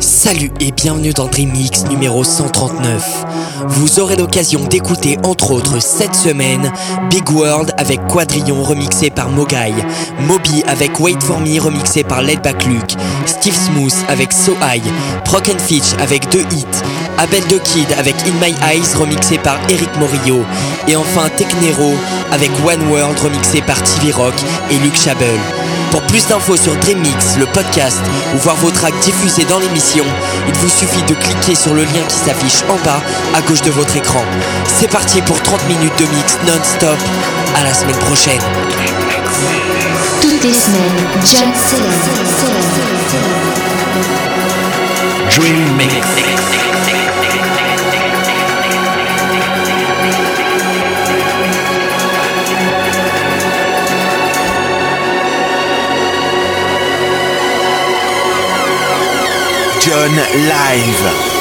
Salut et bienvenue dans Dream Mix numéro 139. Vous aurez l'occasion d'écouter entre autres cette semaine Big World avec Quadrillon remixé par Mogai, Moby avec Wait For Me remixé par Back Luke, Steve Smooth avec So High, Proc Fitch avec deux hits, Abel the Kid avec In My Eyes remixé par Eric Morillo et enfin Technero avec One World remixé par TV Rock et Luke Chabel. Pour plus d'infos sur Dreamix, le podcast ou voir vos tracks diffusés dans l'émission, il vous suffit de cliquer sur le lien qui s'affiche en bas à gauche de votre écran. C'est parti pour 30 minutes de mix non-stop. À la semaine prochaine. Toutes les semaines, John Dream Mix. John Live.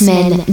Toutes les semaines,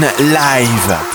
Live.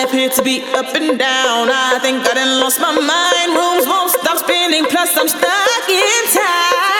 Célèbre. John to be up and down. I think I done lost my mind. Rooms won't stop spinning. Plus, I'm stuck in time.